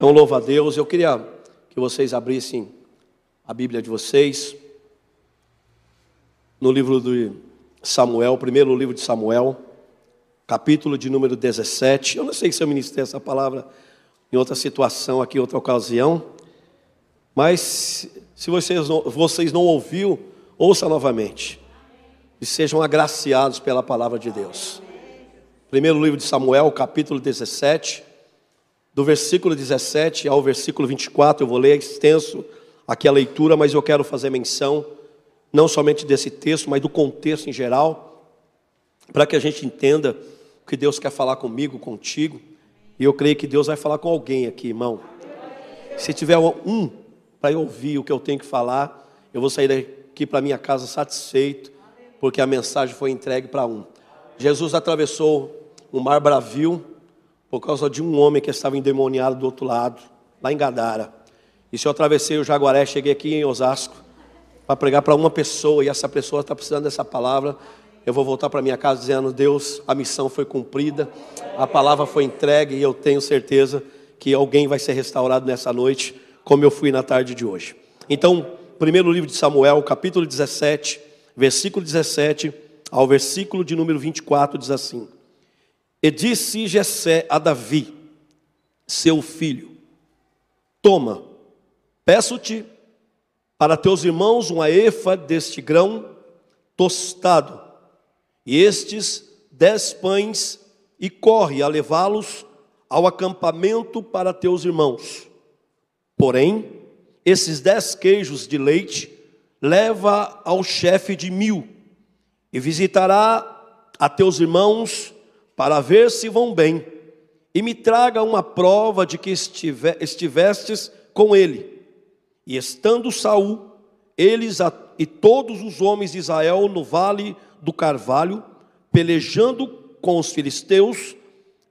Então, louva a Deus. Eu queria que vocês abrissem a Bíblia de vocês no livro de Samuel, primeiro livro de Samuel, capítulo de número 17. Eu não sei se eu ministrei essa palavra em outra situação aqui, em outra ocasião, mas se vocês não, vocês não ouça novamente. E sejam agraciados pela palavra de Deus. Primeiro livro de Samuel, capítulo 17 do versículo 17 ao versículo 24, eu vou ler extenso aqui a leitura, mas eu quero fazer menção não somente desse texto, mas do contexto em geral, para que a gente entenda o que Deus quer falar comigo, contigo, e eu creio que Deus vai falar com alguém aqui, irmão. Se tiver um para ouvir o que eu tenho que falar, eu vou sair daqui para minha casa satisfeito, porque a mensagem foi entregue para um. Jesus atravessou o mar bravio, por causa de um homem que estava endemoniado do outro lado, lá em Gadara. E se eu atravessei o Jaguaré, cheguei aqui em Osasco para pregar para uma pessoa e essa pessoa está precisando dessa palavra, eu vou voltar para minha casa dizendo: Deus, a missão foi cumprida, a palavra foi entregue e eu tenho certeza que alguém vai ser restaurado nessa noite, como eu fui na tarde de hoje. Então, primeiro livro de Samuel, capítulo 17, versículo 17 ao versículo de número 24, diz assim. E disse Jessé a Davi, seu filho: Toma, peço-te para teus irmãos uma efa deste grão tostado, e estes dez pães, e corre a levá-los ao acampamento para teus irmãos. Porém, esses dez queijos de leite leva ao chefe de mil, e visitará a teus irmãos para ver se vão bem, e me traga uma prova de que estivestes com ele. E estando Saul, eles e todos os homens de Israel no vale do Carvalho, pelejando com os filisteus,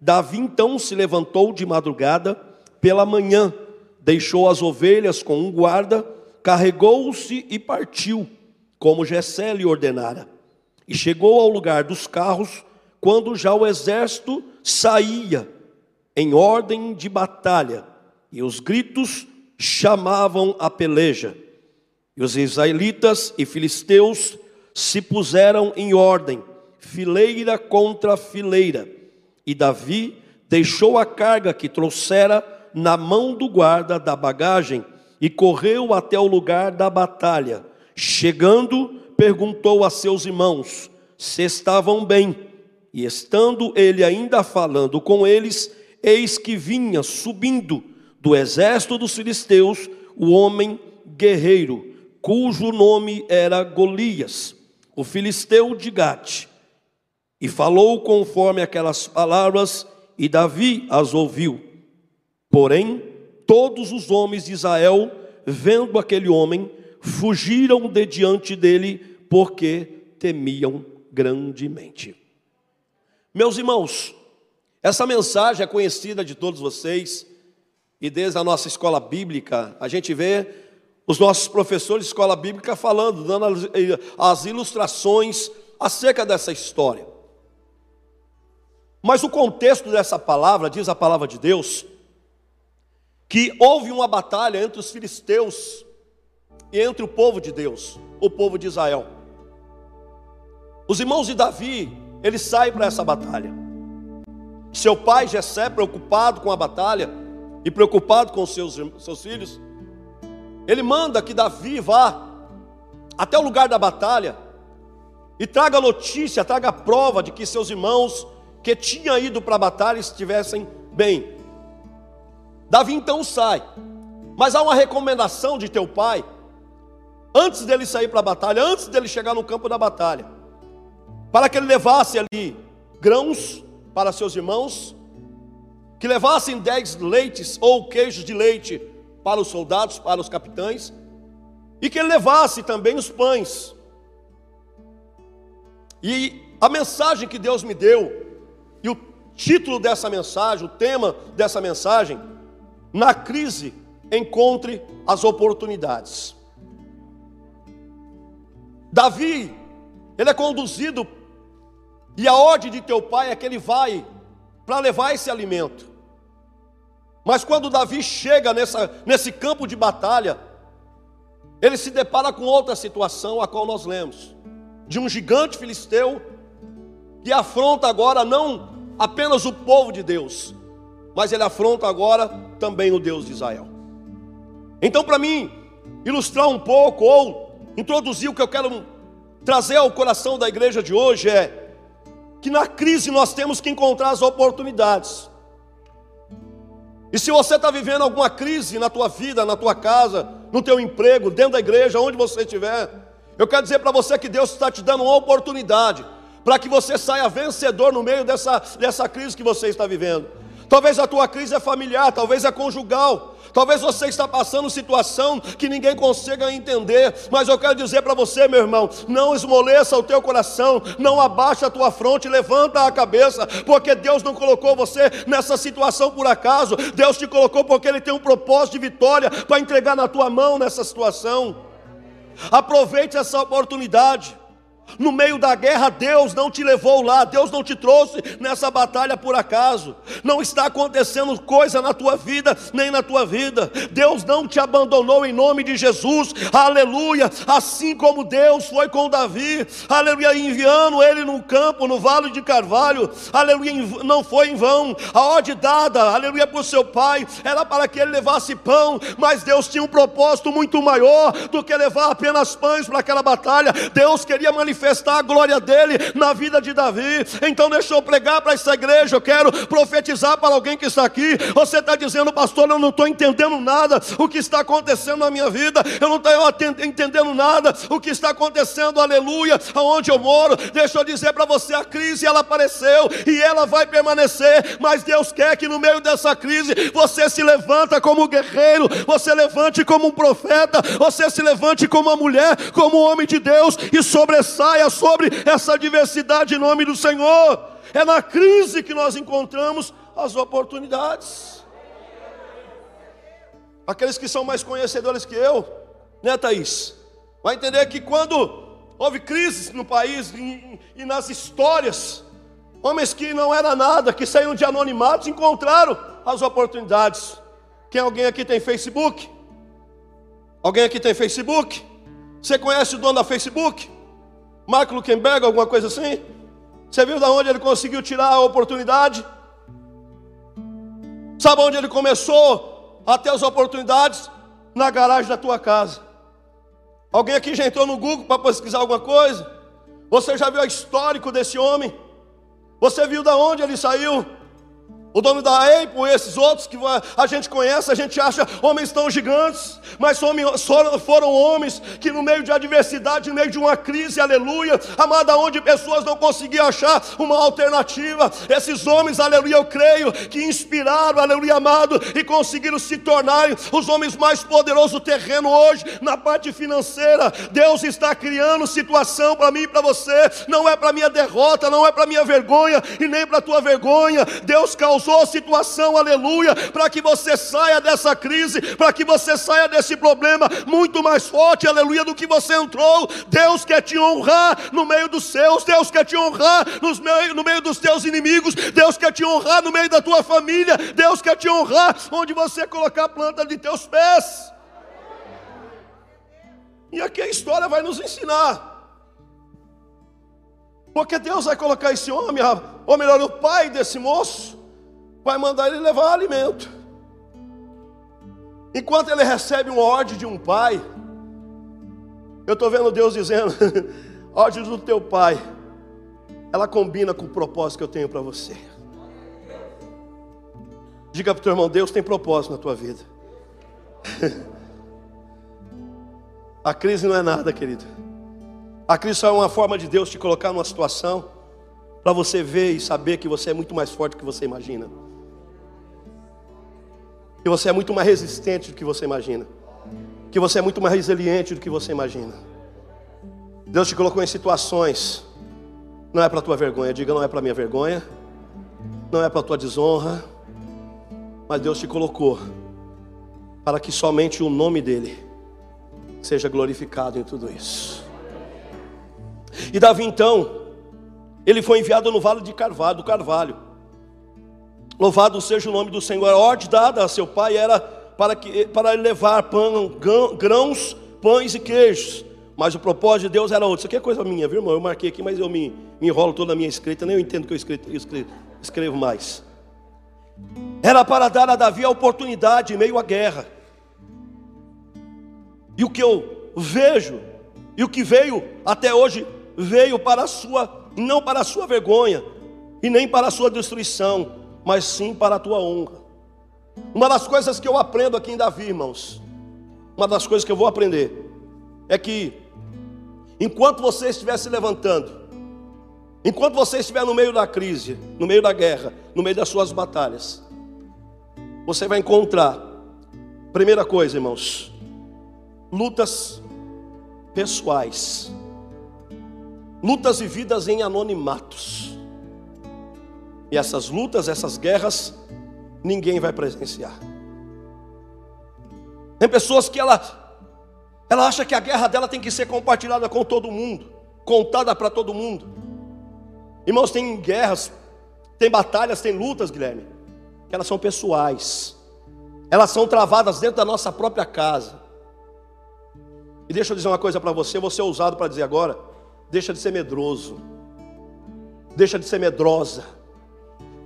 Davi então se levantou de madrugada pela manhã, deixou as ovelhas com um guarda, carregou-se e partiu, como Jessé lhe ordenara. E chegou ao lugar dos carros, quando já o exército saía em ordem de batalha, e os gritos chamavam a peleja. E os israelitas e filisteus se puseram em ordem, fileira contra fileira. E Davi deixou a carga que trouxera na mão do guarda da bagagem e correu até o lugar da batalha. Chegando, perguntou a seus irmãos se estavam bem. E estando ele ainda falando com eles, eis que vinha subindo do exército dos filisteus o homem guerreiro, cujo nome era Golias, o filisteu de Gate. E falou conforme aquelas palavras, e Davi as ouviu. Porém, todos os homens de Israel, vendo aquele homem, fugiram de diante dele, porque temiam grandemente. Meus irmãos, essa mensagem é conhecida de todos vocês, e desde a nossa escola bíblica, a gente vê os nossos professores de escola bíblica falando, dando as ilustrações acerca dessa história. Mas o contexto dessa palavra, diz a palavra de Deus, que houve uma batalha entre os filisteus e entre o povo de Deus, o povo de Israel. Os irmãos de Davi ele sai para essa batalha. Seu pai Jessé, preocupado com a batalha e preocupado com seus, seus filhos, ele manda que Davi vá até o lugar da batalha e traga notícia, traga prova de que seus irmãos que tinham ido para a batalha estivessem bem. Davi então sai, mas há uma recomendação de teu pai, antes dele sair para a batalha, antes dele chegar no campo da batalha, para que ele levasse ali grãos para seus irmãos, que levassem dez leites ou queijos de leite para os soldados, para os capitães, e que ele levasse também os pães. E a mensagem que Deus me deu, e o título dessa mensagem, o tema dessa mensagem, na crise encontre as oportunidades. Davi, ele é conduzido e a ordem de teu pai é que ele vai para levar esse alimento. Mas quando Davi chega nessa, nesse campo de batalha, ele se depara com outra situação, a qual nós lemos, de um gigante filisteu que afronta agora não apenas o povo de Deus, mas ele afronta agora também o Deus de Israel. Então, para mim, ilustrar um pouco ou introduzir o que eu quero trazer ao coração da igreja de hoje é que na crise nós temos que encontrar as oportunidades. E se você está vivendo alguma crise na tua vida, na tua casa, no teu emprego, dentro da igreja, onde você estiver, eu quero dizer para você que Deus está te dando uma oportunidade para que você saia vencedor no meio dessa, dessa crise que você está vivendo. Talvez a tua crise é familiar, talvez é conjugal, Talvez você está passando situação que ninguém consiga entender, mas eu quero dizer para você, meu irmão, não esmoleça o teu coração, não abaixa a tua fronte, levanta a cabeça, porque Deus não colocou você nessa situação por acaso. Deus te colocou porque ele tem um propósito de vitória para entregar na tua mão nessa situação. Aproveite essa oportunidade. No meio da guerra, Deus não te levou lá, Deus não te trouxe nessa batalha por acaso. Não está acontecendo coisa na tua vida, nem na tua vida. Deus não te abandonou em nome de Jesus, aleluia. Assim como Deus foi com Davi, aleluia, enviando ele no campo, no vale de Carvalho, aleluia, não foi em vão. A ordem dada, aleluia, por seu pai, era para que ele levasse pão, mas Deus tinha um propósito muito maior do que levar apenas pães para aquela batalha. Deus queria manifestar manifestar a glória dele na vida de Davi. Então, deixa eu pregar para essa igreja. Eu quero profetizar para alguém que está aqui. Você está dizendo, pastor, eu não estou entendendo nada o que está acontecendo na minha vida. Eu não estou entendendo nada o que está acontecendo, aleluia, aonde eu moro. Deixa eu dizer para você: a crise ela apareceu e ela vai permanecer. Mas Deus quer que no meio dessa crise você se levanta como guerreiro, você levante como um profeta, você se levante como uma mulher, como um homem de Deus e sobressaia saia sobre essa diversidade em nome do Senhor. É na crise que nós encontramos as oportunidades. Aqueles que são mais conhecedores que eu, né, Thaís? Vai entender que quando houve crises no país e, e nas histórias, homens que não era nada, que saíram de anonimatos, encontraram as oportunidades. Quem alguém aqui tem Facebook? Alguém aqui tem Facebook? Você conhece o dono da Facebook? Mark Lukenberg, alguma coisa assim? Você viu da onde ele conseguiu tirar a oportunidade? Sabe onde ele começou a ter as oportunidades? Na garagem da tua casa. Alguém aqui já entrou no Google para pesquisar alguma coisa? Você já viu o histórico desse homem? Você viu da onde ele saiu? O dono da Apple, esses outros que a gente conhece, a gente acha homens tão gigantes, mas foram homens que no meio de adversidade, no meio de uma crise, aleluia, amada, onde pessoas não conseguiam achar uma alternativa, esses homens, aleluia, eu creio, que inspiraram, aleluia, amado, e conseguiram se tornar os homens mais poderosos do terreno hoje, na parte financeira. Deus está criando situação para mim e para você, não é para minha derrota, não é para minha vergonha e nem para tua vergonha. Deus causou causou a situação, aleluia, para que você saia dessa crise, para que você saia desse problema muito mais forte, aleluia, do que você entrou. Deus quer te honrar no meio dos seus, Deus quer te honrar nos meio, no meio dos teus inimigos, Deus quer te honrar no meio da tua família, Deus quer te honrar onde você colocar a planta de teus pés. E aqui a história vai nos ensinar. Porque Deus vai colocar esse homem, ou melhor, o pai desse moço, vai mandar ele levar alimento. Enquanto ele recebe uma ordem de um pai, eu estou vendo Deus dizendo: ordem do teu pai, ela combina com o propósito que eu tenho para você. Diga para o teu irmão: Deus tem propósito na tua vida. A crise não é nada, querido. A crise só é uma forma de Deus te colocar numa situação para você ver e saber que você é muito mais forte do que você imagina que você é muito mais resistente do que você imagina, que você é muito mais resiliente do que você imagina. Deus te colocou em situações, não é para tua vergonha, diga não é para minha vergonha, não é para tua desonra, mas Deus te colocou para que somente o nome dele seja glorificado em tudo isso. E Davi então, ele foi enviado no vale de Carvalho, do Carvalho. Louvado seja o nome do Senhor. A ordem dada a seu pai era para, que, para levar pão, grãos, pães e queijos. Mas o propósito de Deus era outro. Isso aqui é coisa minha, viu, irmão? Eu marquei aqui, mas eu me, me enrolo toda a minha escrita, nem eu entendo que eu escrevo, escrevo, escrevo mais. Era para dar a Davi a oportunidade em meio à guerra. E o que eu vejo, e o que veio até hoje, veio para a sua, não para a sua vergonha, e nem para a sua destruição, mas sim para a tua honra. Uma das coisas que eu aprendo aqui em Davi, irmãos, uma das coisas que eu vou aprender, é que, enquanto você estiver se levantando, enquanto você estiver no meio da crise, no meio da guerra, no meio das suas batalhas, você vai encontrar, primeira coisa, irmãos, lutas pessoais, lutas vividas em anonimatos. E essas lutas, essas guerras, ninguém vai presenciar. Tem pessoas que ela, ela acha que a guerra dela tem que ser compartilhada com todo mundo, contada para todo mundo. Irmãos, tem guerras, tem batalhas, tem lutas, Guilherme, que elas são pessoais. Elas são travadas dentro da nossa própria casa. E deixa eu dizer uma coisa para você, você é ousado para dizer agora, deixa de ser medroso. Deixa de ser medrosa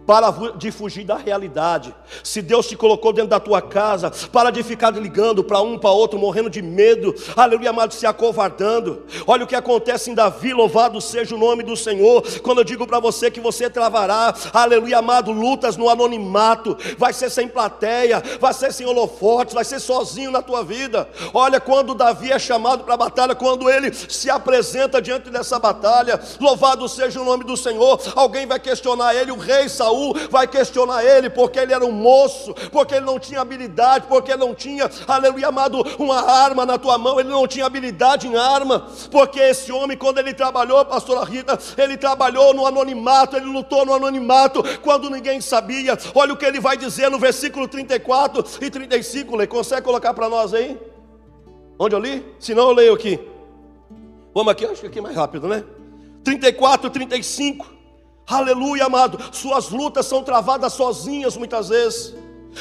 para de fugir da realidade. Se Deus te colocou dentro da tua casa, para de ficar ligando para um para outro, morrendo de medo, aleluia, amado, se acovardando. Olha o que acontece em Davi, louvado seja o nome do Senhor. Quando eu digo para você que você travará, aleluia, amado, lutas no anonimato, vai ser sem plateia, vai ser sem holofotes, vai ser sozinho na tua vida. Olha, quando Davi é chamado para a batalha, quando ele se apresenta diante dessa batalha, louvado seja o nome do Senhor, alguém vai questionar ele, o rei Saul Saul vai questionar ele, porque ele era um moço, porque ele não tinha habilidade, porque ele não tinha, aleluia, amado, uma arma na tua mão, ele não tinha habilidade em arma, porque esse homem, quando ele trabalhou, pastora Rita, ele trabalhou no anonimato, ele lutou no anonimato, quando ninguém sabia. Olha o que ele vai dizer no versículo 34 e 35, Lê, consegue colocar para nós aí? Onde eu li? Se não, eu leio aqui. Vamos aqui, acho que aqui é mais rápido, né? 34, 35. Aleluia, amado. Suas lutas são travadas sozinhas muitas vezes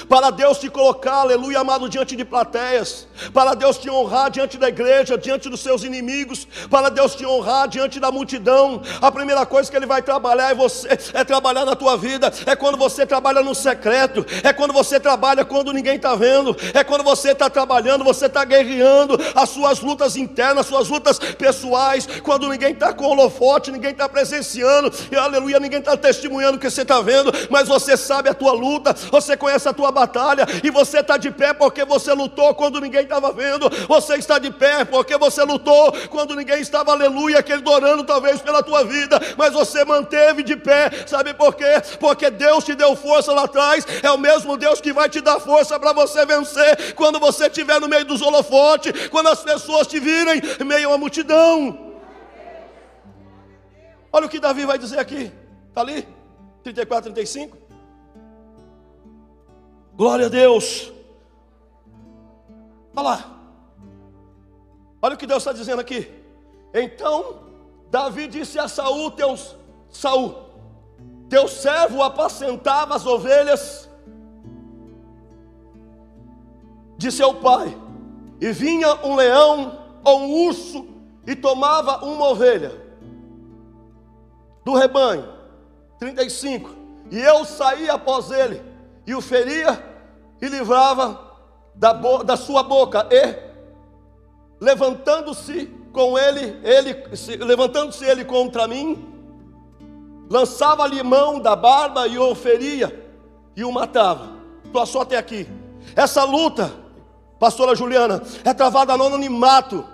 para Deus te colocar, aleluia, amado, diante de plateias, para Deus te honrar diante da igreja, diante dos seus inimigos, para Deus te honrar diante da multidão. A primeira coisa que Ele vai trabalhar é você, é trabalhar na tua vida, é quando você trabalha no secreto, é quando você trabalha quando ninguém está vendo, é quando você está trabalhando, você está guerreando as suas lutas internas, as suas lutas pessoais, quando ninguém está com holofote, ninguém está presenciando, e aleluia, ninguém está testemunhando o que você está vendo, mas você sabe a tua luta, você conhece a tua tua batalha, e você está de pé porque você lutou quando ninguém estava vendo, você está de pé porque você lutou quando ninguém estava, aleluia, aquele orando talvez pela tua vida, mas você manteve de pé, sabe por quê? Porque Deus te deu força lá atrás, é o mesmo Deus que vai te dar força para você vencer quando você estiver no meio dos holofotes, quando as pessoas te virem em meio à multidão. Olha o que Davi vai dizer aqui, está ali, 34, 35. Glória a Deus. Olha lá. Olha o que Deus está dizendo aqui. Então Davi disse a Saul, teu, Saul, teu servo apacentava as ovelhas de seu pai, e vinha um leão ou um urso e tomava uma ovelha do rebanho. 35. E eu saía após ele e o feria e livrava da, da sua boca, e levantando-se com ele, ele levantando-se ele contra mim, lançava-lhe mão da barba e o feria e o matava. Estou só até aqui. Essa luta, pastora Juliana, é travada no anonimato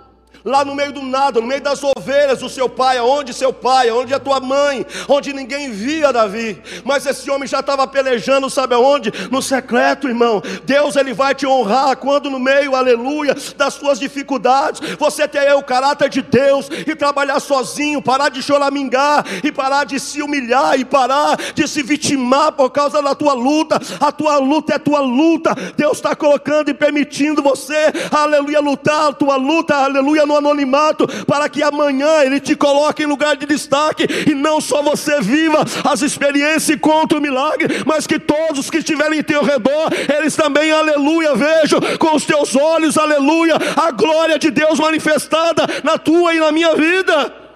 lá no meio do nada, no meio das ovelhas do seu pai, aonde seu pai, aonde a tua mãe, onde ninguém via Davi, mas esse homem já estava pelejando, sabe aonde? No secreto, irmão. Deus ele vai te honrar quando no meio, aleluia, das suas dificuldades, você ter o caráter de Deus e trabalhar sozinho, parar de choramingar e parar de se humilhar e parar de se vitimar por causa da tua luta. A tua luta é tua luta. Deus está colocando e permitindo você, aleluia, lutar a tua luta, aleluia aleluia, no anonimato, para que amanhã Ele te coloque em lugar de destaque e não só você viva as experiências e conta o milagre, mas que todos que estiverem em teu redor, eles também, aleluia, vejam com os teus olhos, aleluia, a glória de Deus manifestada na tua e na minha vida.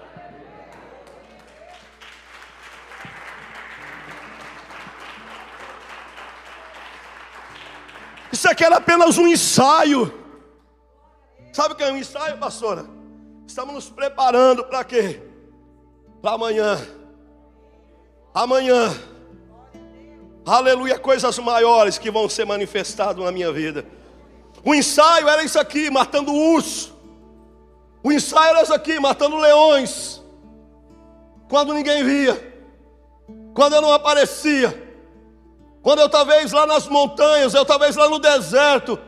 Isso aqui era apenas um ensaio. Sabe o que é um ensaio, pastora? Estamos nos preparando para quê? Para amanhã. Amanhã. Aleluia, coisas maiores que vão ser manifestadas na minha vida. O ensaio era isso aqui, matando urso. O ensaio era isso aqui, matando leões. Quando ninguém via. Quando eu não aparecia. Quando eu talvez lá nas montanhas, eu talvez lá no deserto,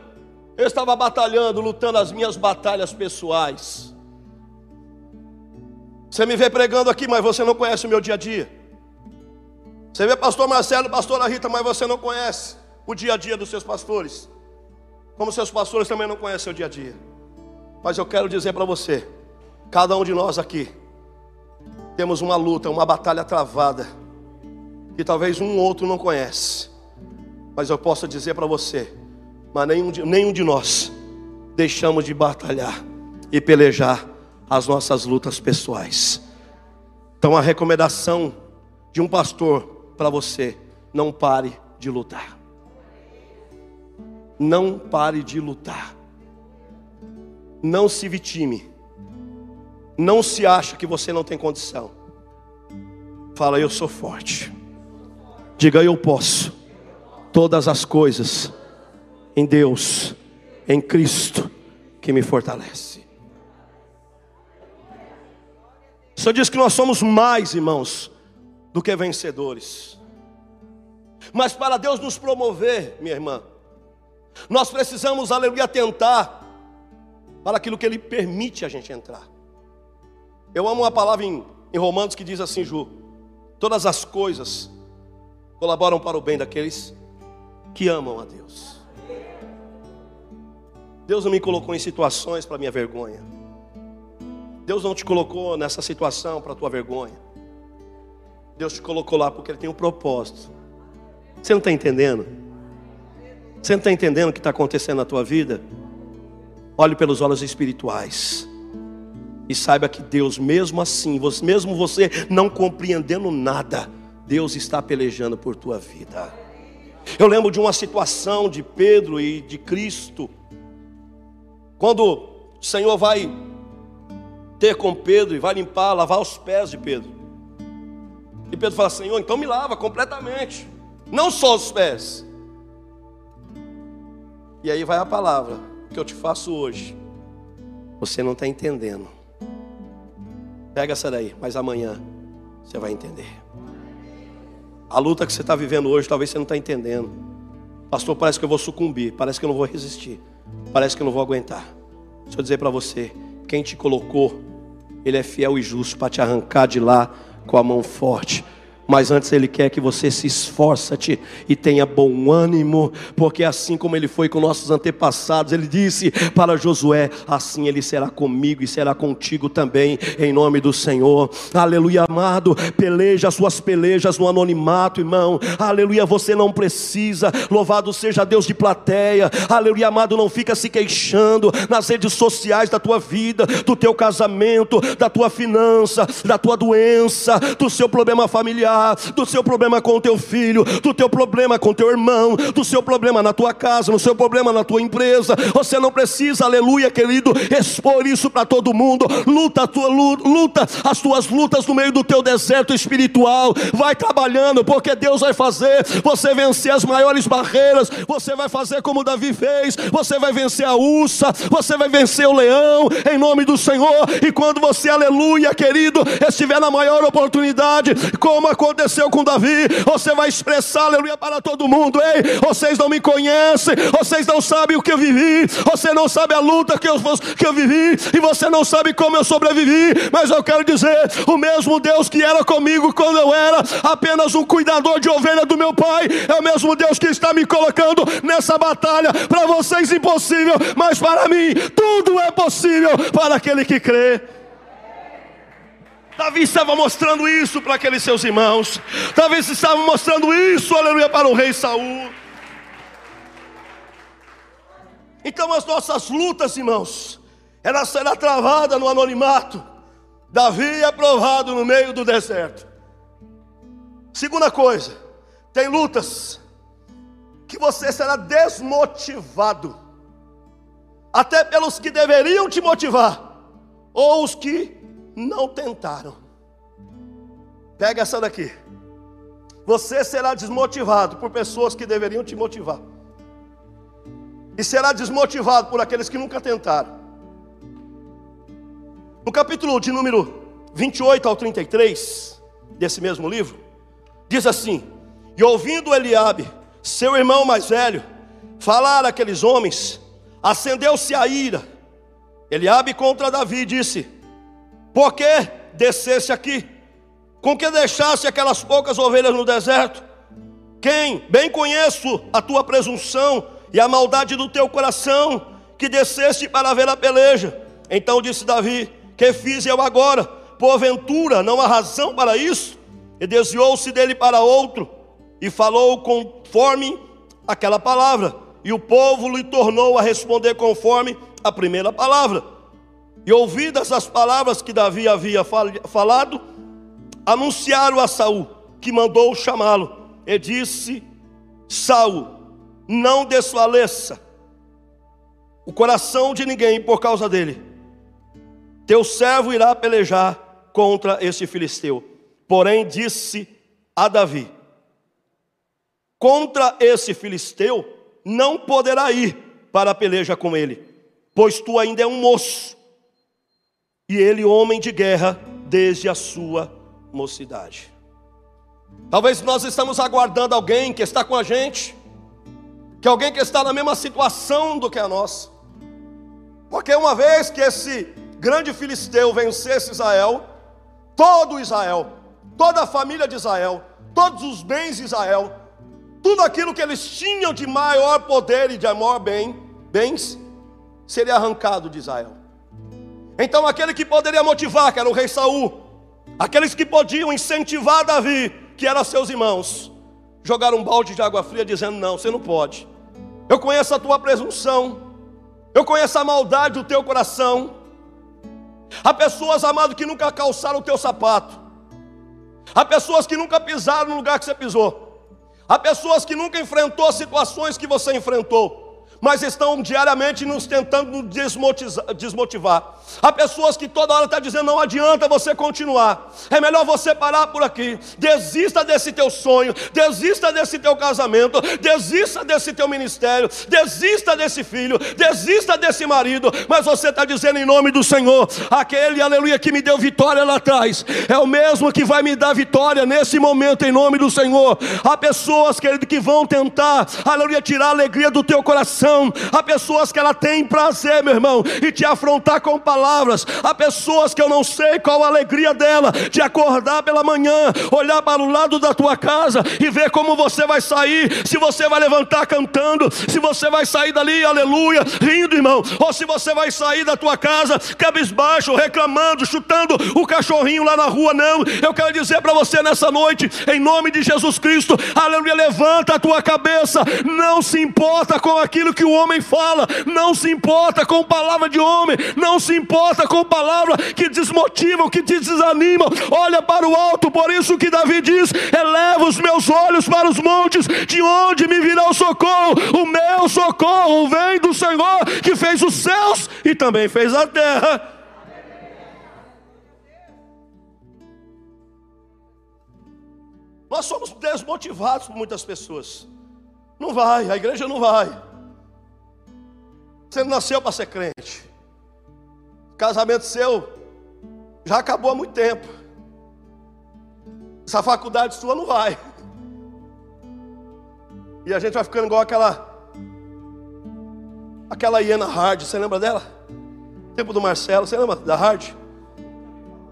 eu estava batalhando, lutando as minhas batalhas pessoais. Você me vê pregando aqui, mas você não conhece o meu dia a dia. Você vê pastor Marcelo, pastora Rita, mas você não conhece o dia a dia dos seus pastores. Como seus pastores também não conhecem o dia a dia. Mas eu quero dizer para você, cada um de nós aqui temos uma luta, uma batalha travada que talvez um ou outro não conhece. Mas eu posso dizer para você, mas nenhum de, nenhum de nós deixamos de batalhar e pelejar as nossas lutas pessoais. Então a recomendação de um pastor para você, não pare de lutar. Não pare de lutar. Não se vitime. Não se acha que você não tem condição. Fala, eu sou forte. Diga eu posso todas as coisas em Deus, em Cristo, que me fortalece. O Senhor diz que nós somos mais, irmãos, do que vencedores. Mas para Deus nos promover, minha irmã, nós precisamos, aleluia, tentar para aquilo que Ele permite a gente entrar. Eu amo uma palavra em, em Romanos que diz assim, Ju: todas as coisas colaboram para o bem daqueles que amam a Deus. Deus não me colocou em situações para minha vergonha. Deus não te colocou nessa situação para tua vergonha. Deus te colocou lá porque Ele tem um propósito. Você não está entendendo? Você não está entendendo o que está acontecendo na tua vida? Olhe pelos olhos espirituais. E saiba que Deus, mesmo assim, mesmo você não compreendendo nada, Deus está pelejando por tua vida. Eu lembro de uma situação de Pedro e de Cristo, quando o Senhor vai ter com Pedro e vai limpar, lavar os pés de Pedro. E Pedro fala: Senhor, então me lava completamente, não só os pés. E aí vai a palavra que eu te faço hoje. Você não está entendendo. Pega essa daí, mas amanhã você vai entender. A luta que você está vivendo hoje, talvez você não está entendendo. Pastor, parece que eu vou sucumbir, parece que eu não vou resistir, parece que eu não vou aguentar. Deixa eu dizer para você: quem te colocou, Ele é fiel e justo para te arrancar de lá com a mão forte mas antes Ele quer que você se esforce e tenha bom ânimo, porque assim como Ele foi com nossos antepassados, Ele disse para Josué: assim Ele será comigo e será contigo também, em nome do Senhor. Aleluia, amado. Peleja as suas pelejas no anonimato, irmão. Aleluia, você não precisa. Louvado seja Deus de plateia. Aleluia, amado. Não fica se queixando nas redes sociais da tua vida, do teu casamento, da tua finança, da tua doença, do seu problema familiar do seu problema com o teu filho, do teu problema com o teu irmão, do seu problema na tua casa, no seu problema na tua empresa. Você não precisa, aleluia, querido, expor isso para todo mundo. Luta a tua luta, as tuas lutas no meio do teu deserto espiritual. Vai trabalhando, porque Deus vai fazer você vencer as maiores barreiras. Você vai fazer como Davi fez. Você vai vencer a ursa, você vai vencer o leão em nome do Senhor. E quando você, aleluia, querido, estiver na maior oportunidade, como a aconteceu com Davi, você vai expressar, aleluia, para todo mundo. Ei, vocês não me conhecem, vocês não sabem o que eu vivi, você não sabe a luta que eu, que eu vivi, e você não sabe como eu sobrevivi, mas eu quero dizer: o mesmo Deus que era comigo quando eu era apenas um cuidador de ovelha do meu pai, é o mesmo Deus que está me colocando nessa batalha. Para vocês, impossível, mas para mim, tudo é possível para aquele que crê. Davi estava mostrando isso para aqueles seus irmãos. Davi estava mostrando isso, aleluia, para o rei Saul. Então as nossas lutas, irmãos, ela será travada no anonimato. Davi é provado no meio do deserto. Segunda coisa, tem lutas que você será desmotivado, até pelos que deveriam te motivar, ou os que não tentaram. Pega essa daqui. Você será desmotivado por pessoas que deveriam te motivar. E será desmotivado por aqueles que nunca tentaram. No capítulo de número 28 ao 33 desse mesmo livro, diz assim: E ouvindo Eliabe, seu irmão mais velho, falar aqueles homens, acendeu-se a ira. Eliabe contra Davi disse: por que descesse aqui? Com que deixasse aquelas poucas ovelhas no deserto? Quem? Bem conheço a tua presunção e a maldade do teu coração, que desceste para ver a peleja. Então disse Davi: Que fiz eu agora? Porventura não há razão para isso? E desviou-se dele para outro, e falou conforme aquela palavra. E o povo lhe tornou a responder conforme a primeira palavra. E ouvidas as palavras que Davi havia falado, anunciaram a Saul, que mandou chamá-lo, e disse: Saul, não desfaleça o coração de ninguém por causa dele. Teu servo irá pelejar contra este filisteu. Porém, disse a Davi: Contra esse filisteu não poderá ir para a peleja com ele, pois tu ainda é um moço e ele homem de guerra desde a sua mocidade. Talvez nós estamos aguardando alguém que está com a gente, que alguém que está na mesma situação do que a nossa. Porque uma vez que esse grande filisteu vencesse Israel, todo Israel, toda a família de Israel, todos os bens de Israel, tudo aquilo que eles tinham de maior poder e de maior bem, bens, seria arrancado de Israel. Então aquele que poderia motivar, que era o rei Saul, aqueles que podiam incentivar Davi, que eram seus irmãos, jogaram um balde de água fria dizendo: "Não, você não pode. Eu conheço a tua presunção. Eu conheço a maldade do teu coração. Há pessoas, amado, que nunca calçaram o teu sapato. Há pessoas que nunca pisaram no lugar que você pisou. Há pessoas que nunca enfrentou situações que você enfrentou mas estão diariamente nos tentando desmotivar. Há pessoas que toda hora estão tá dizendo: não adianta você continuar, é melhor você parar por aqui. Desista desse teu sonho, desista desse teu casamento, desista desse teu ministério, desista desse filho, desista desse marido. Mas você está dizendo em nome do Senhor: aquele aleluia que me deu vitória lá atrás, é o mesmo que vai me dar vitória nesse momento, em nome do Senhor. Há pessoas, querido, que vão tentar, aleluia, tirar a alegria do teu coração Há pessoas que ela tem prazer, meu irmão, e te afrontar com palavras. Há pessoas que eu não sei qual a alegria dela de acordar pela manhã, olhar para o lado da tua casa e ver como você vai sair, se você vai levantar cantando, se você vai sair dali, aleluia, rindo, irmão, ou se você vai sair da tua casa cabisbaixo, reclamando, chutando o cachorrinho lá na rua. Não, eu quero dizer para você nessa noite, em nome de Jesus Cristo, aleluia, levanta a tua cabeça, não se importa com aquilo que o homem fala, não se importa com palavra de homem, não se importa com palavra que desmotivam, que te desanimam. Olha para o alto, por isso que Davi diz: eleva os meus olhos para os montes, de onde me virá o socorro? O meu socorro vem do Senhor que fez os céus e também fez a terra. Nós somos desmotivados por muitas pessoas. Não vai, a igreja não vai. Você não nasceu para ser crente. Casamento seu já acabou há muito tempo. Essa faculdade sua não vai. E a gente vai ficando igual aquela. Aquela Iana Hard, você lembra dela? Tempo do Marcelo, você lembra da Hard?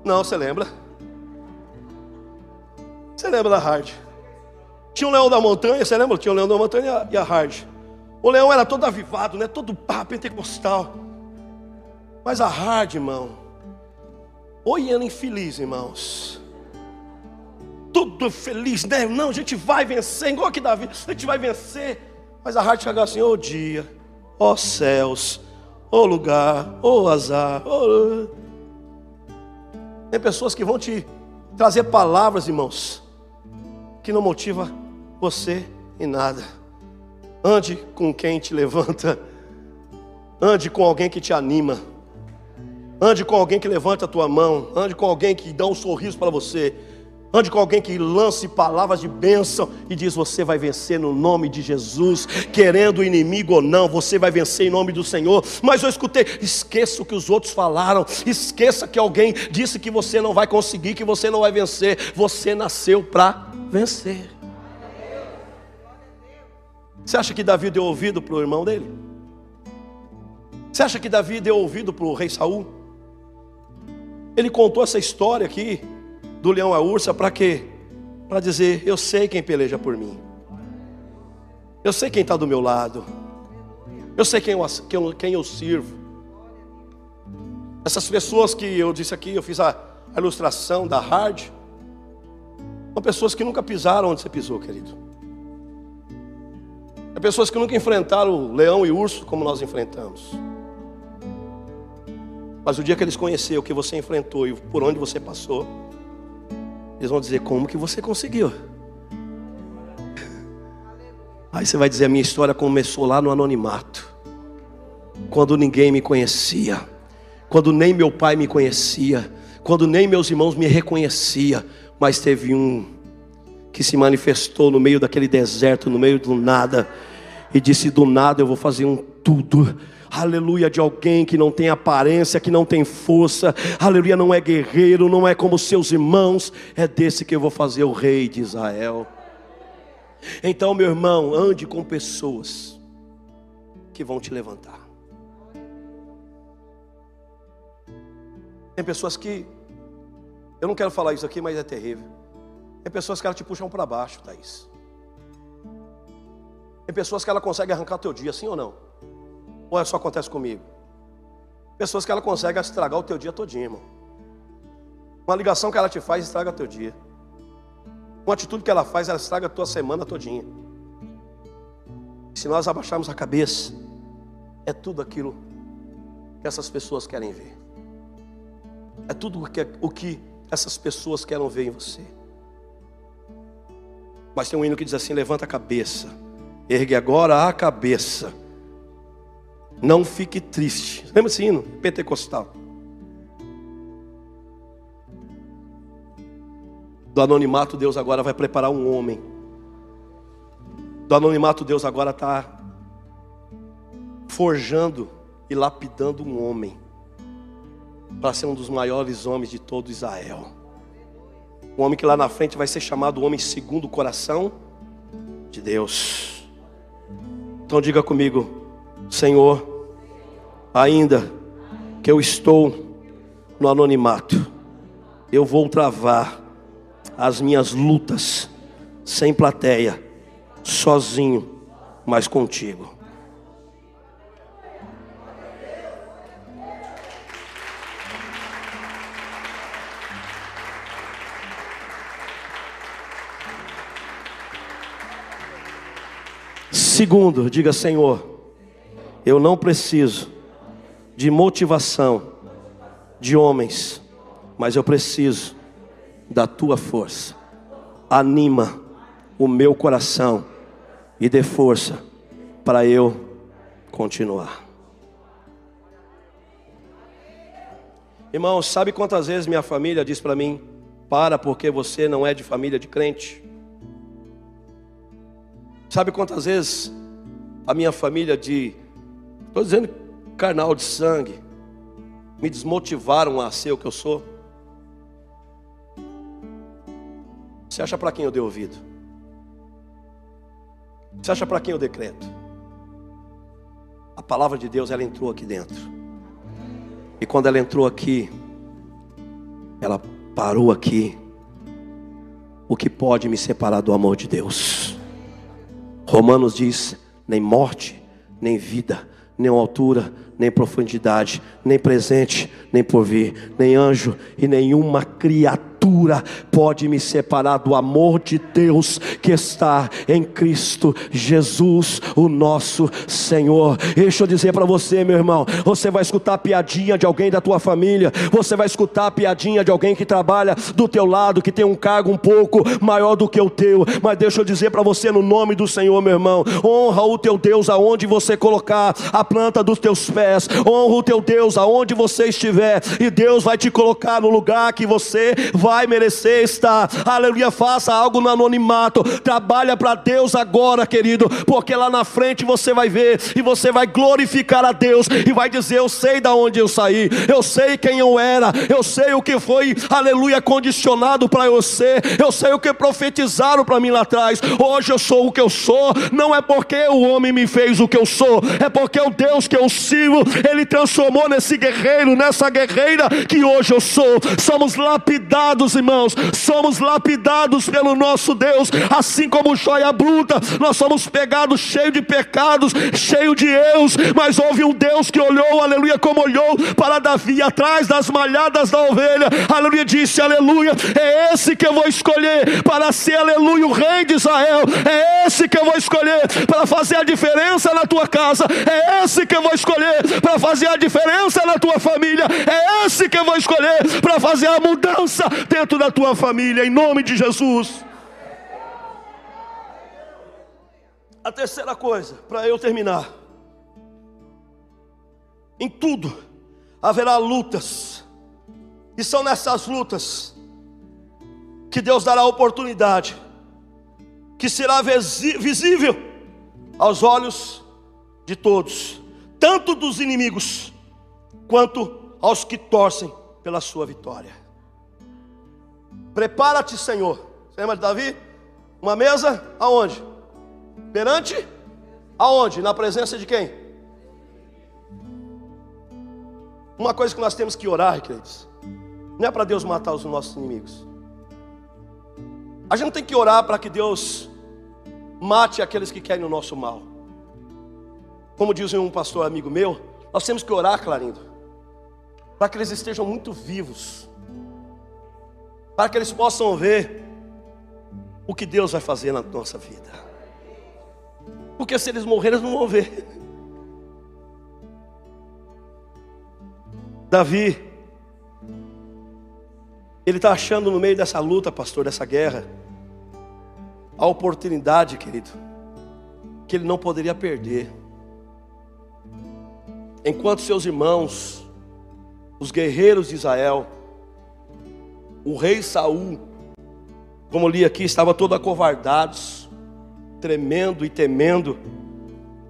Não, você lembra? Você lembra da Hard? Tinha o leão da montanha, você lembra? Tinha o leão da montanha e a Hard. O leão era todo avivado, né? Todo pá, pentecostal. Mas a Hard, irmão, oi Iana infeliz, irmãos tudo feliz, né? Não, a gente vai vencer, igual aqui Davi, a gente vai vencer. Mas a Hart chega assim, ô oh, dia, ó oh, céus, ô oh, lugar, ô azar. Tem pessoas que vão te trazer palavras, irmãos, que não motiva você em nada. Ande com quem te levanta. Ande com alguém que te anima. Ande com alguém que levanta a tua mão. Ande com alguém que dá um sorriso para você. Ande com alguém que lance palavras de bênção e diz: Você vai vencer no nome de Jesus, querendo o inimigo ou não, você vai vencer em nome do Senhor. Mas eu escutei: esqueça o que os outros falaram, esqueça que alguém disse que você não vai conseguir, que você não vai vencer. Você nasceu para vencer. Você acha que Davi deu ouvido para o irmão dele? Você acha que Davi deu ouvido para o rei Saul? Ele contou essa história aqui do leão à ursa para quê? Para dizer: Eu sei quem peleja por mim. Eu sei quem está do meu lado. Eu sei quem eu, quem, quem eu sirvo. Essas pessoas que eu disse aqui, eu fiz a, a ilustração da hard. São pessoas que nunca pisaram onde você pisou, querido. Pessoas que nunca enfrentaram leão e urso como nós enfrentamos. Mas o dia que eles conheceram o que você enfrentou e por onde você passou, eles vão dizer: Como que você conseguiu? Aí você vai dizer: A minha história começou lá no anonimato, quando ninguém me conhecia, quando nem meu pai me conhecia, quando nem meus irmãos me reconhecia, mas teve um que se manifestou no meio daquele deserto, no meio do nada, e disse: Do nada eu vou fazer um tudo aleluia, de alguém que não tem aparência, que não tem força, aleluia, não é guerreiro, não é como seus irmãos, é desse que eu vou fazer o rei de Israel. Então, meu irmão, ande com pessoas que vão te levantar. Tem pessoas que, eu não quero falar isso aqui, mas é terrível. Tem pessoas que elas te puxam para baixo, Thaís. Tem pessoas que ela consegue arrancar teu dia, sim ou não? Ou é só acontece comigo? Pessoas que ela consegue estragar o teu dia todinho, irmão. Uma ligação que ela te faz estraga o teu dia. Uma atitude que ela faz, ela estraga a tua semana todinha. Se nós abaixarmos a cabeça, é tudo aquilo que essas pessoas querem ver. É tudo o o que essas pessoas querem ver em você. Mas tem um hino que diz assim: levanta a cabeça, ergue agora a cabeça não fique triste. Lembra esse hino? Pentecostal. Do anonimato, Deus agora vai preparar um homem. Do anonimato, Deus agora está forjando e lapidando um homem para ser um dos maiores homens de todo Israel. Um homem que lá na frente vai ser chamado homem segundo o coração de Deus. Então diga comigo, Senhor, ainda que eu estou no anonimato, eu vou travar as minhas lutas sem plateia, sozinho, mas contigo. Segundo, diga Senhor, eu não preciso de motivação de homens, mas eu preciso da tua força. Anima o meu coração e dê força para eu continuar. Irmão, sabe quantas vezes minha família diz para mim: para porque você não é de família de crente? Sabe quantas vezes a minha família de, estou dizendo carnal de sangue, me desmotivaram a ser o que eu sou. Você acha para quem eu dei ouvido? Você acha para quem eu decreto? A palavra de Deus, ela entrou aqui dentro. E quando ela entrou aqui, ela parou aqui. O que pode me separar do amor de Deus? Romanos diz: nem morte, nem vida, nem altura, nem profundidade, nem presente, nem porvir, nem anjo e nenhuma criatura criatura pode me separar do amor de Deus que está em Cristo Jesus, o nosso Senhor. Deixa eu dizer para você, meu irmão, você vai escutar a piadinha de alguém da tua família, você vai escutar a piadinha de alguém que trabalha do teu lado, que tem um cargo um pouco maior do que o teu, mas deixa eu dizer para você no nome do Senhor, meu irmão, honra o teu Deus aonde você colocar a planta dos teus pés, honra o teu Deus aonde você estiver, e Deus vai te colocar no lugar que você vai vai merecer estar. Aleluia, faça algo no anonimato. Trabalha para Deus agora, querido, porque lá na frente você vai ver e você vai glorificar a Deus e vai dizer: Eu sei da onde eu saí, eu sei quem eu era, eu sei o que foi, aleluia, condicionado para eu ser, eu sei o que profetizaram para mim lá atrás. Hoje eu sou o que eu sou, não é porque o homem me fez o que eu sou, é porque o Deus que eu sirvo, ele transformou nesse guerreiro, nessa guerreira que hoje eu sou. Somos lapidados lapidados, irmãos, somos lapidados pelo nosso Deus, assim como joia bruta, nós somos pegados cheio de pecados, cheio de erros, mas houve um Deus que olhou, aleluia, como olhou para Davi atrás das malhadas da ovelha, aleluia, disse, aleluia, é esse que eu vou escolher para ser, aleluia, o rei de Israel, é esse que eu vou escolher para fazer a diferença na tua casa, é esse que eu vou escolher para fazer a diferença na tua família, é esse que eu vou escolher para fazer a mudança dentro da tua família, em nome de Jesus. A terceira coisa, para eu terminar. Em tudo haverá lutas, e são nessas lutas que Deus dará oportunidade, que será visível aos olhos de todos, tanto dos inimigos, quanto aos que torcem pela sua vitória. Prepara-te, Senhor. Você lembra de Davi? Uma mesa aonde? Perante? Aonde? Na presença de quem? Uma coisa que nós temos que orar, queridos, não é para Deus matar os nossos inimigos. A gente tem que orar para que Deus mate aqueles que querem o nosso mal. Como diz um pastor amigo meu, nós temos que orar, Clarindo, para que eles estejam muito vivos para que eles possam ver o que Deus vai fazer na nossa vida. Porque se eles morrerem, eles não vão ver. Davi, ele está achando no meio dessa luta, pastor, dessa guerra, a oportunidade, querido, que ele não poderia perder. Enquanto seus irmãos, os guerreiros de Israel, o rei Saul, como li aqui, estava todo acovardado, tremendo e temendo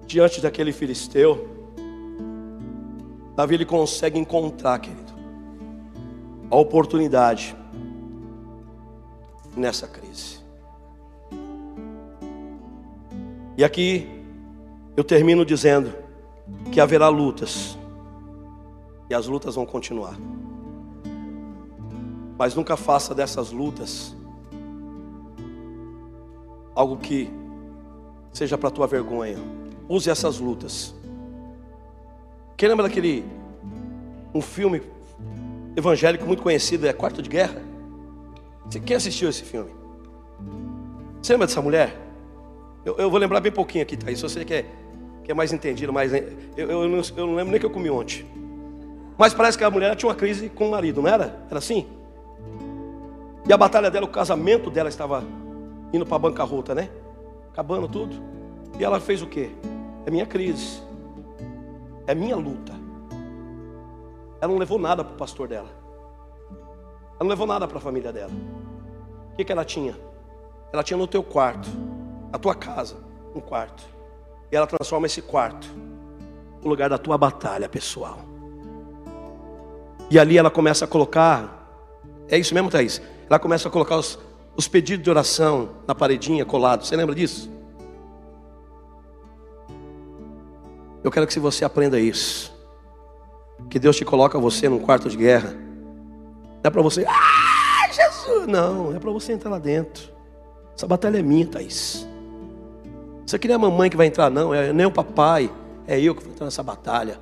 diante daquele filisteu. Davi ele consegue encontrar, querido, a oportunidade nessa crise. E aqui eu termino dizendo que haverá lutas, e as lutas vão continuar. Mas nunca faça dessas lutas algo que seja para tua vergonha. Use essas lutas. Quem lembra daquele um filme evangélico muito conhecido, é Quarto de Guerra? Quem assistiu esse filme? Você lembra dessa mulher? Eu, eu vou lembrar bem pouquinho aqui? Se você quer, quer mais entendido, mais. Eu, eu, eu, não, eu não lembro nem que eu comi ontem. Mas parece que a mulher tinha uma crise com o marido, não era? Era assim? E a batalha dela, o casamento dela estava indo para a bancarrota, né? Acabando tudo. E ela fez o quê? É minha crise. É minha luta. Ela não levou nada para o pastor dela. Ela não levou nada para a família dela. O que, que ela tinha? Ela tinha no teu quarto, a tua casa, um quarto. E ela transforma esse quarto no lugar da tua batalha pessoal. E ali ela começa a colocar, é isso mesmo, Thaís? Ela começa a colocar os, os pedidos de oração na paredinha colado. Você lembra disso? Eu quero que você aprenda isso. Que Deus te coloca você num quarto de guerra. Não é para você, ah, Jesus! Não, é para você entrar lá dentro. Essa batalha é minha, Thaís. Você queria a mamãe que vai entrar, não, é nem o papai, é eu que vou entrar nessa batalha.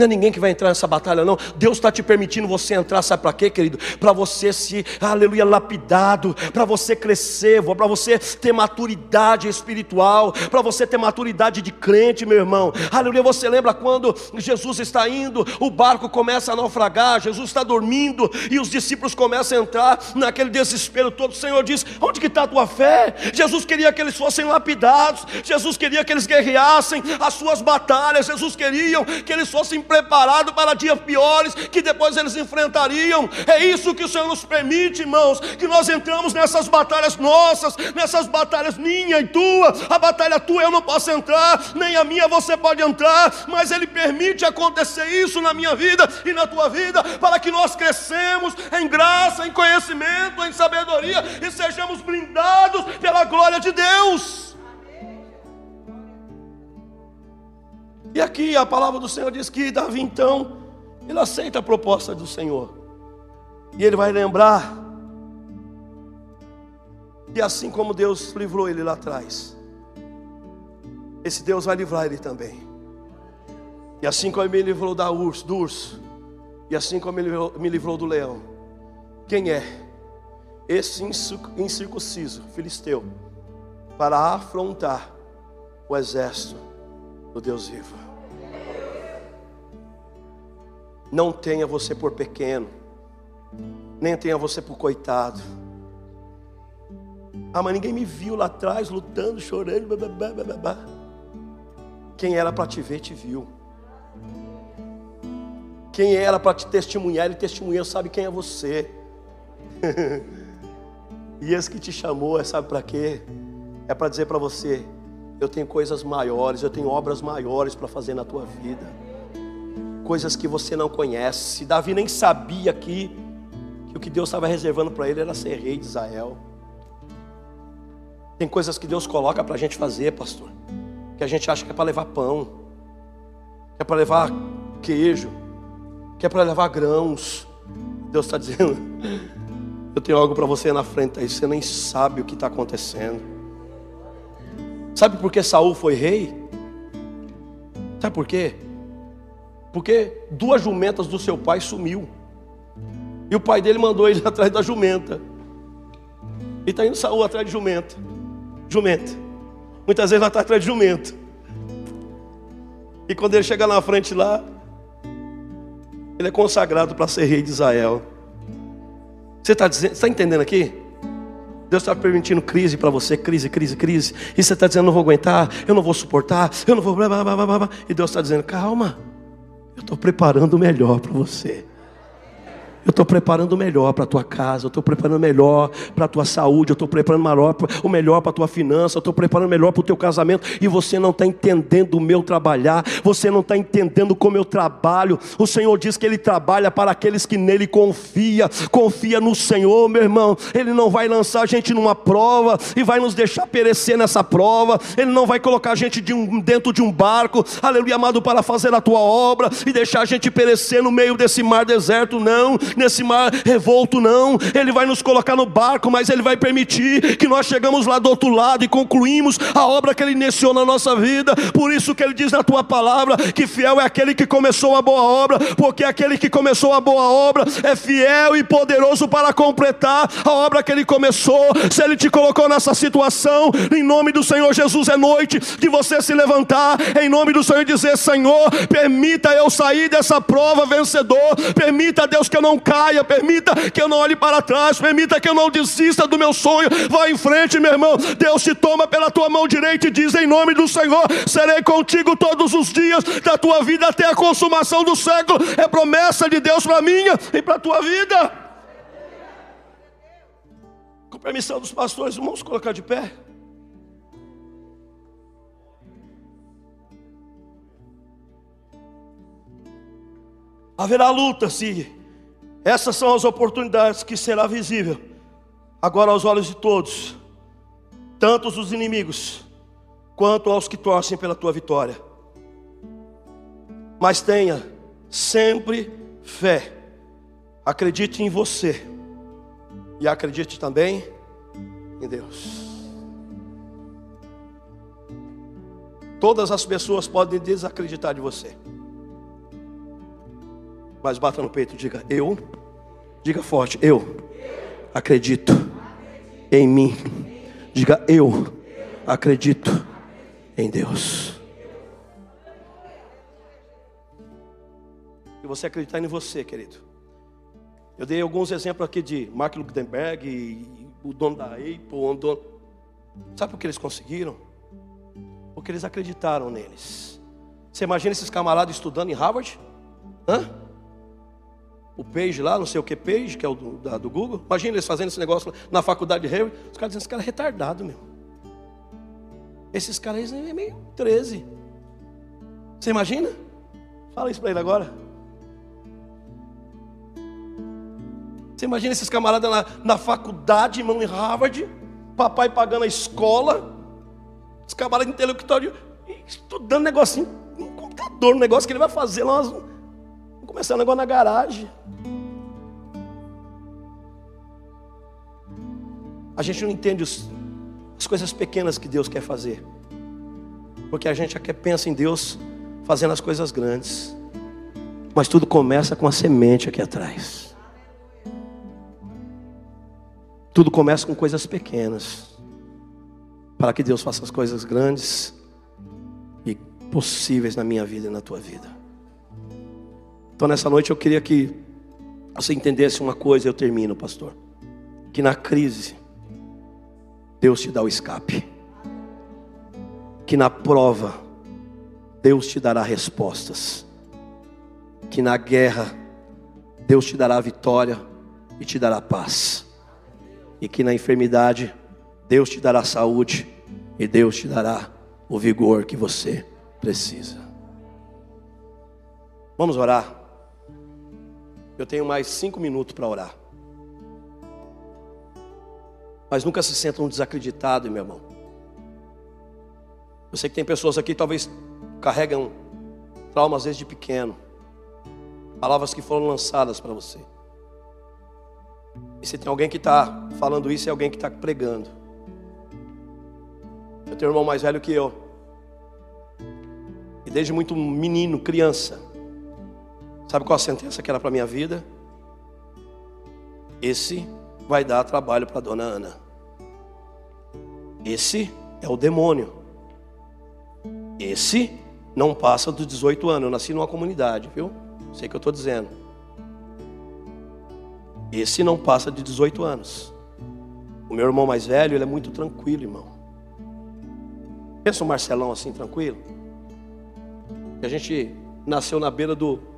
Não é ninguém que vai entrar nessa batalha, não. Deus está te permitindo você entrar, sabe para quê, querido? Para você se, aleluia, lapidado, para você crescer, para você ter maturidade espiritual, para você ter maturidade de crente, meu irmão. Aleluia, você lembra quando Jesus está indo, o barco começa a naufragar, Jesus está dormindo e os discípulos começam a entrar naquele desespero todo. O Senhor diz: Onde que está a tua fé? Jesus queria que eles fossem lapidados, Jesus queria que eles guerreassem as suas batalhas, Jesus queria que eles fossem preparado para dias piores que depois eles enfrentariam. É isso que o Senhor nos permite, irmãos, que nós entramos nessas batalhas nossas, nessas batalhas minha e tua. A batalha tua eu não posso entrar, nem a minha você pode entrar, mas Ele permite acontecer isso na minha vida e na tua vida, para que nós crescemos em graça, em conhecimento, em sabedoria e sejamos blindados pela glória de Deus. E aqui a palavra do Senhor diz que Davi então, ele aceita a proposta do Senhor. E ele vai lembrar que assim como Deus livrou ele lá atrás, esse Deus vai livrar ele também. E assim como ele me livrou da urso, do urso, e assim como ele me livrou do leão, quem é esse incircunciso filisteu para afrontar o exército do Deus vivo. Não tenha você por pequeno, nem tenha você por coitado. Ah, mas ninguém me viu lá atrás lutando, chorando. Blá, blá. Quem era para te ver, te viu. Quem era para te testemunhar, ele testemunhou, sabe quem é você. e esse que te chamou, é sabe para quê? É para dizer para você: eu tenho coisas maiores, eu tenho obras maiores para fazer na tua vida. Coisas que você não conhece. Davi nem sabia que, que o que Deus estava reservando para ele era ser rei de Israel. Tem coisas que Deus coloca para a gente fazer, pastor, que a gente acha que é para levar pão, que é para levar queijo, que é para levar grãos. Deus está dizendo: Eu tenho algo para você na frente aí, você nem sabe o que está acontecendo. Sabe por que Saul foi rei? Sabe por quê? Porque duas jumentas do seu pai sumiu. E o pai dele mandou ele atrás da jumenta. E está indo Saul atrás de jumenta. Jumenta. Muitas vezes ela está atrás de jumenta. E quando ele chega na frente lá, ele é consagrado para ser rei de Israel. Você está tá entendendo aqui? Deus está permitindo crise para você, crise, crise, crise. E você está dizendo, não vou aguentar, eu não vou suportar, eu não vou. Blá, blá, blá, blá. E Deus está dizendo, calma, eu estou preparando o melhor para você. Eu estou preparando o melhor para a tua casa, eu estou preparando o melhor para a tua saúde, eu estou preparando o melhor para a tua finança, eu estou preparando o melhor para o teu casamento, e você não está entendendo o meu trabalhar, você não está entendendo como eu trabalho. O Senhor diz que Ele trabalha para aqueles que nele confia, confia no Senhor, meu irmão. Ele não vai lançar a gente numa prova e vai nos deixar perecer nessa prova, Ele não vai colocar a gente de um, dentro de um barco, aleluia, amado, para fazer a tua obra e deixar a gente perecer no meio desse mar deserto, não nesse mar revolto, não. Ele vai nos colocar no barco, mas Ele vai permitir que nós chegamos lá do outro lado e concluímos a obra que Ele iniciou na nossa vida. Por isso que Ele diz na tua palavra que fiel é aquele que começou a boa obra, porque aquele que começou a boa obra é fiel e poderoso para completar a obra que Ele começou. Se Ele te colocou nessa situação, em nome do Senhor Jesus é noite de você se levantar, em nome do Senhor dizer: Senhor, permita eu sair dessa prova vencedor, permita Deus que eu não caia, permita que eu não olhe para trás, permita que eu não desista do meu sonho. Vá em frente, meu irmão. Deus te toma pela tua mão direita e diz: Em nome do Senhor, serei contigo todos os dias da tua vida até a consumação do século. É promessa de Deus para minha e para a tua vida. Com permissão dos pastores, vamos colocar de pé. Haverá luta se Essas são as oportunidades que será visível agora aos olhos de todos, tanto os inimigos quanto aos que torcem pela tua vitória. Mas tenha sempre fé. Acredite em você e acredite também em Deus. Todas as pessoas podem desacreditar de você. Mas bata no peito, diga eu, diga forte, eu acredito em mim. Diga eu acredito em Deus. E você acreditar em você, querido. Eu dei alguns exemplos aqui de Mark Ludenberg, o dono da Apple, o dono... Sabe por que eles conseguiram? Porque eles acreditaram neles. Você imagina esses camaradas estudando em Harvard? Hã? O Page lá, não sei o que Page, que é o do, da, do Google. Imagina eles fazendo esse negócio na faculdade de Harvard. Os caras dizendo, esse cara é retardado, meu. Esses caras é meio 13. Você imagina? Fala isso para ele agora. Você imagina esses camaradas na, na faculdade, irmão, em Harvard, papai pagando a escola, os camaradas intelectuais estudando negocinho, um computador, um negócio que ele vai fazer lá. Vamos começar um negócio na garagem. A gente não entende os, as coisas pequenas que Deus quer fazer. Porque a gente quer pensa em Deus fazendo as coisas grandes. Mas tudo começa com a semente aqui atrás. Tudo começa com coisas pequenas para que Deus faça as coisas grandes e possíveis na minha vida e na tua vida. Então nessa noite eu queria que você entendesse uma coisa, eu termino, pastor. Que na crise Deus te dá o escape. Que na prova Deus te dará respostas. Que na guerra Deus te dará vitória e te dará paz. E que na enfermidade Deus te dará saúde e Deus te dará o vigor que você precisa. Vamos orar. Eu tenho mais cinco minutos para orar. Mas nunca se sentam desacreditados, meu irmão. Eu sei que tem pessoas aqui que talvez carregam traumas desde pequeno. Palavras que foram lançadas para você. E se tem alguém que está falando isso, é alguém que está pregando. Eu tenho um irmão mais velho que eu. E desde muito menino, criança. Sabe qual a sentença que era para minha vida? Esse vai dar trabalho para dona Ana. Esse é o demônio. Esse não passa dos 18 anos. Eu nasci numa comunidade, viu? Sei o que eu estou dizendo. Esse não passa de 18 anos. O meu irmão mais velho, ele é muito tranquilo, irmão. Pensa o Marcelão assim, tranquilo. a gente nasceu na beira do,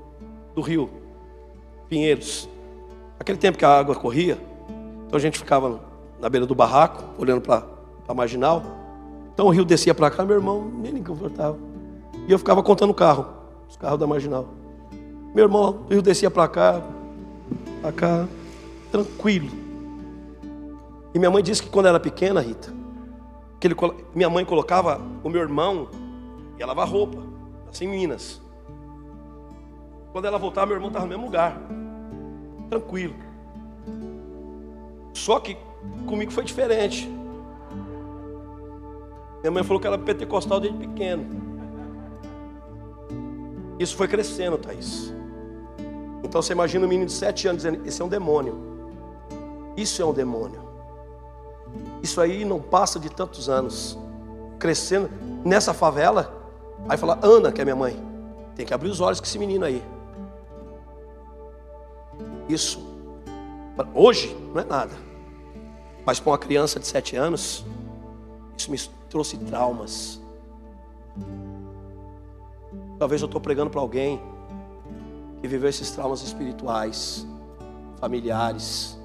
do rio, Pinheiros. Aquele tempo que a água corria, então a gente ficava na beira do barraco, olhando para a marginal. Então o rio descia para cá, meu irmão nem confortava. E eu ficava contando o carro, os carros da marginal. Meu irmão, o rio descia para cá, para cá, tranquilo. E minha mãe disse que quando era pequena, Rita, que ele, minha mãe colocava o meu irmão ia lavar roupa, assim em Minas. Quando ela voltava, meu irmão estava no mesmo lugar, tranquilo. Só que comigo foi diferente. Minha mãe falou que era pentecostal desde pequeno. Isso foi crescendo, Thaís. Então você imagina um menino de sete anos dizendo: Esse é um demônio. Isso é um demônio. Isso aí não passa de tantos anos. Crescendo nessa favela. Aí fala, Ana, que é minha mãe, tem que abrir os olhos com esse menino aí. Isso, hoje, não é nada. Mas para uma criança de sete anos, isso me trouxe traumas. Talvez eu estou pregando para alguém que viveu esses traumas espirituais, familiares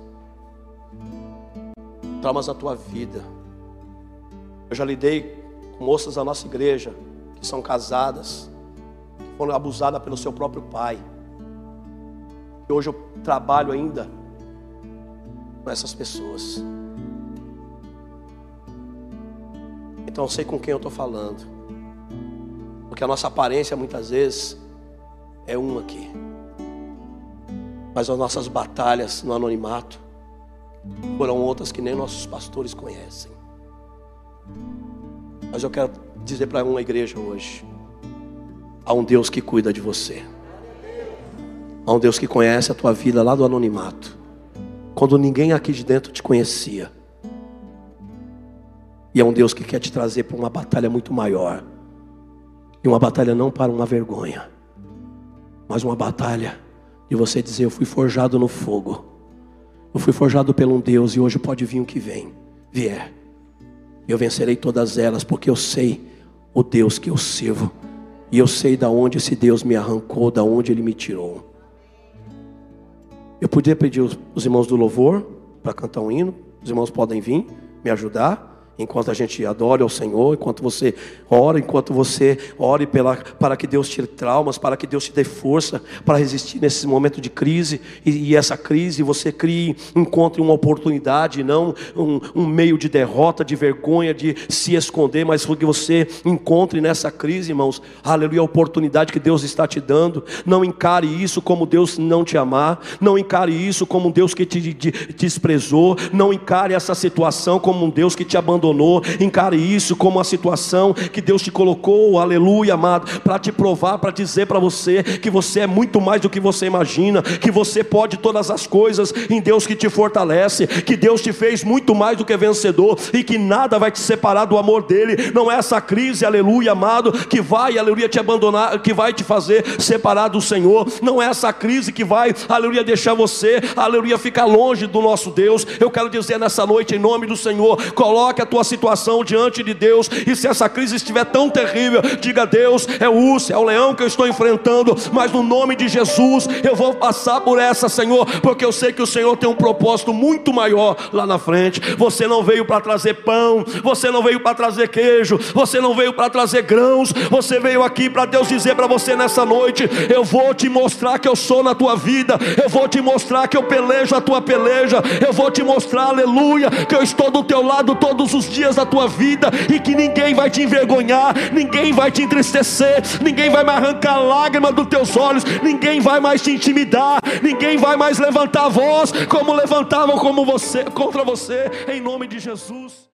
traumas na tua vida. Eu já lidei com moças da nossa igreja que são casadas, que foram abusadas pelo seu próprio pai. E hoje eu trabalho ainda com essas pessoas. Então eu sei com quem eu estou falando. Porque a nossa aparência muitas vezes é uma aqui. Mas as nossas batalhas no anonimato foram outras que nem nossos pastores conhecem. Mas eu quero dizer para uma igreja hoje: há um Deus que cuida de você. Há um Deus que conhece a tua vida lá do anonimato. Quando ninguém aqui de dentro te conhecia. E é um Deus que quer te trazer para uma batalha muito maior. E uma batalha não para uma vergonha, mas uma batalha de você dizer: Eu fui forjado no fogo. Eu fui forjado pelo um Deus e hoje pode vir o que vem, vier. Eu vencerei todas elas porque eu sei o Deus que eu sirvo. E eu sei da onde esse Deus me arrancou, da onde ele me tirou. Eu podia pedir os irmãos do louvor para cantar um hino. Os irmãos podem vir me ajudar enquanto a gente adora ao Senhor, enquanto você ora, enquanto você ore pela, para que Deus tire traumas, para que Deus te dê força para resistir nesse momento de crise, e, e essa crise você crie, encontre uma oportunidade, não um, um, meio de derrota, de vergonha, de se esconder, mas que você encontre nessa crise, irmãos, aleluia, a oportunidade que Deus está te dando. Não encare isso como Deus não te amar, não encare isso como um Deus que te, te, te desprezou, não encare essa situação como um Deus que te abandonou abandonou. Encare isso como uma situação que Deus te colocou, aleluia, amado, para te provar, para dizer para você que você é muito mais do que você imagina, que você pode todas as coisas em Deus que te fortalece, que Deus te fez muito mais do que vencedor e que nada vai te separar do amor dele. Não é essa crise, aleluia, amado, que vai, aleluia, te abandonar, que vai te fazer separar do Senhor. Não é essa crise que vai, aleluia, deixar você, aleluia, ficar longe do nosso Deus. Eu quero dizer nessa noite, em nome do Senhor, coloque a tua tua situação diante de Deus, e se essa crise estiver tão terrível, diga: Deus, é o urso, é o leão que eu estou enfrentando, mas no nome de Jesus eu vou passar por essa, Senhor, porque eu sei que o Senhor tem um propósito muito maior lá na frente. Você não veio para trazer pão, você não veio para trazer queijo, você não veio para trazer grãos, você veio aqui para Deus dizer para você nessa noite: Eu vou te mostrar que eu sou na tua vida, eu vou te mostrar que eu pelejo a tua peleja, eu vou te mostrar, aleluia, que eu estou do teu lado todos os dias da tua vida e que ninguém vai te envergonhar, ninguém vai te entristecer, ninguém vai mais arrancar lágrimas dos teus olhos, ninguém vai mais te intimidar, ninguém vai mais levantar a voz como levantavam como você contra você, em nome de Jesus.